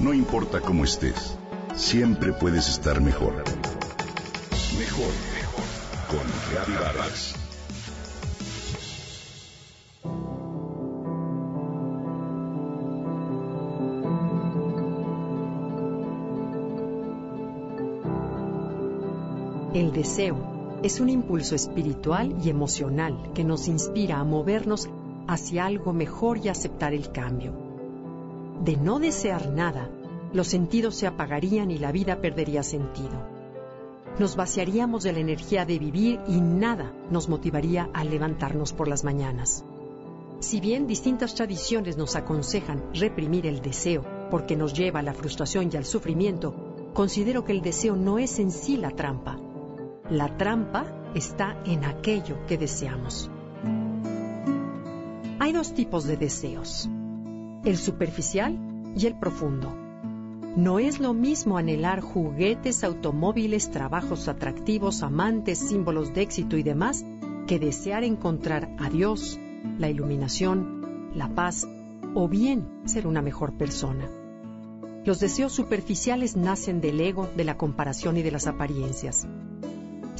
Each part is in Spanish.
No importa cómo estés, siempre puedes estar mejor. Mejor, mejor. Con Reavivadas. El deseo es un impulso espiritual y emocional que nos inspira a movernos hacia algo mejor y aceptar el cambio. De no desear nada, los sentidos se apagarían y la vida perdería sentido. Nos vaciaríamos de la energía de vivir y nada nos motivaría a levantarnos por las mañanas. Si bien distintas tradiciones nos aconsejan reprimir el deseo porque nos lleva a la frustración y al sufrimiento, considero que el deseo no es en sí la trampa, la trampa está en aquello que deseamos. Hay dos tipos de deseos, el superficial y el profundo. No es lo mismo anhelar juguetes, automóviles, trabajos atractivos, amantes, símbolos de éxito y demás, que desear encontrar a Dios, la iluminación, la paz o bien ser una mejor persona. Los deseos superficiales nacen del ego, de la comparación y de las apariencias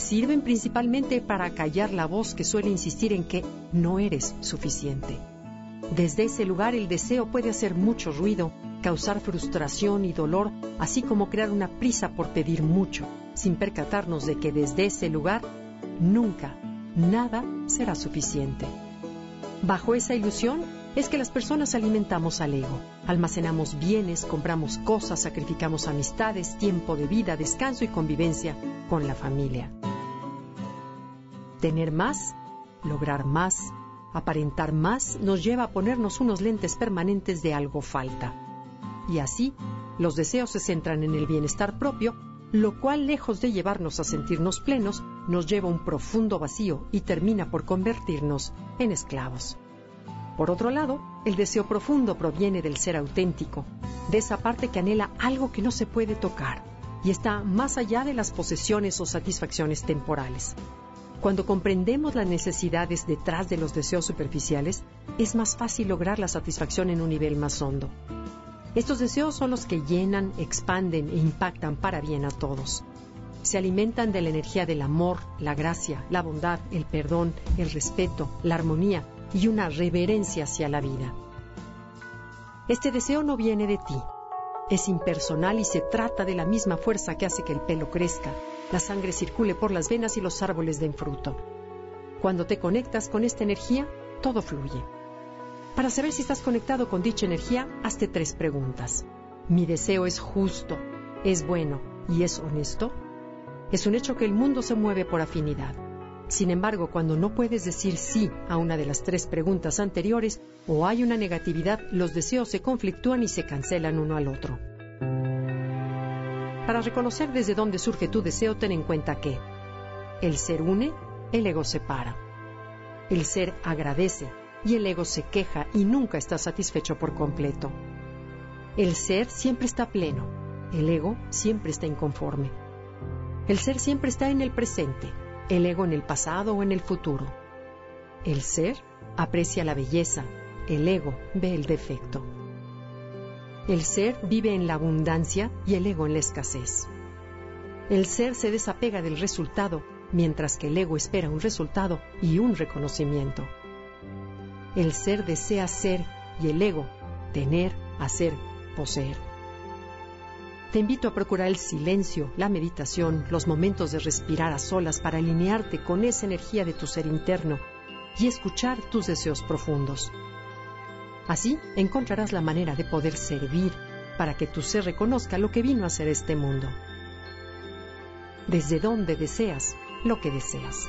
sirven principalmente para callar la voz que suele insistir en que no eres suficiente. Desde ese lugar el deseo puede hacer mucho ruido, causar frustración y dolor, así como crear una prisa por pedir mucho, sin percatarnos de que desde ese lugar nunca, nada será suficiente. Bajo esa ilusión es que las personas alimentamos al ego, almacenamos bienes, compramos cosas, sacrificamos amistades, tiempo de vida, descanso y convivencia con la familia. Tener más, lograr más, aparentar más nos lleva a ponernos unos lentes permanentes de algo falta. Y así, los deseos se centran en el bienestar propio, lo cual, lejos de llevarnos a sentirnos plenos, nos lleva a un profundo vacío y termina por convertirnos en esclavos. Por otro lado, el deseo profundo proviene del ser auténtico, de esa parte que anhela algo que no se puede tocar y está más allá de las posesiones o satisfacciones temporales. Cuando comprendemos las necesidades detrás de los deseos superficiales, es más fácil lograr la satisfacción en un nivel más hondo. Estos deseos son los que llenan, expanden e impactan para bien a todos. Se alimentan de la energía del amor, la gracia, la bondad, el perdón, el respeto, la armonía y una reverencia hacia la vida. Este deseo no viene de ti, es impersonal y se trata de la misma fuerza que hace que el pelo crezca, la sangre circule por las venas y los árboles den fruto. Cuando te conectas con esta energía, todo fluye. Para saber si estás conectado con dicha energía, hazte tres preguntas. ¿Mi deseo es justo, es bueno y es honesto? Es un hecho que el mundo se mueve por afinidad. Sin embargo, cuando no puedes decir sí a una de las tres preguntas anteriores o hay una negatividad, los deseos se conflictúan y se cancelan uno al otro. Para reconocer desde dónde surge tu deseo, ten en cuenta que el ser une, el ego separa. El ser agradece y el ego se queja y nunca está satisfecho por completo. El ser siempre está pleno, el ego siempre está inconforme. El ser siempre está en el presente, el ego en el pasado o en el futuro. El ser aprecia la belleza, el ego ve el defecto. El ser vive en la abundancia y el ego en la escasez. El ser se desapega del resultado, mientras que el ego espera un resultado y un reconocimiento. El ser desea ser y el ego tener, hacer, poseer. Te invito a procurar el silencio, la meditación, los momentos de respirar a solas para alinearte con esa energía de tu ser interno y escuchar tus deseos profundos. Así encontrarás la manera de poder servir para que tu ser reconozca lo que vino a ser este mundo. Desde dónde deseas lo que deseas.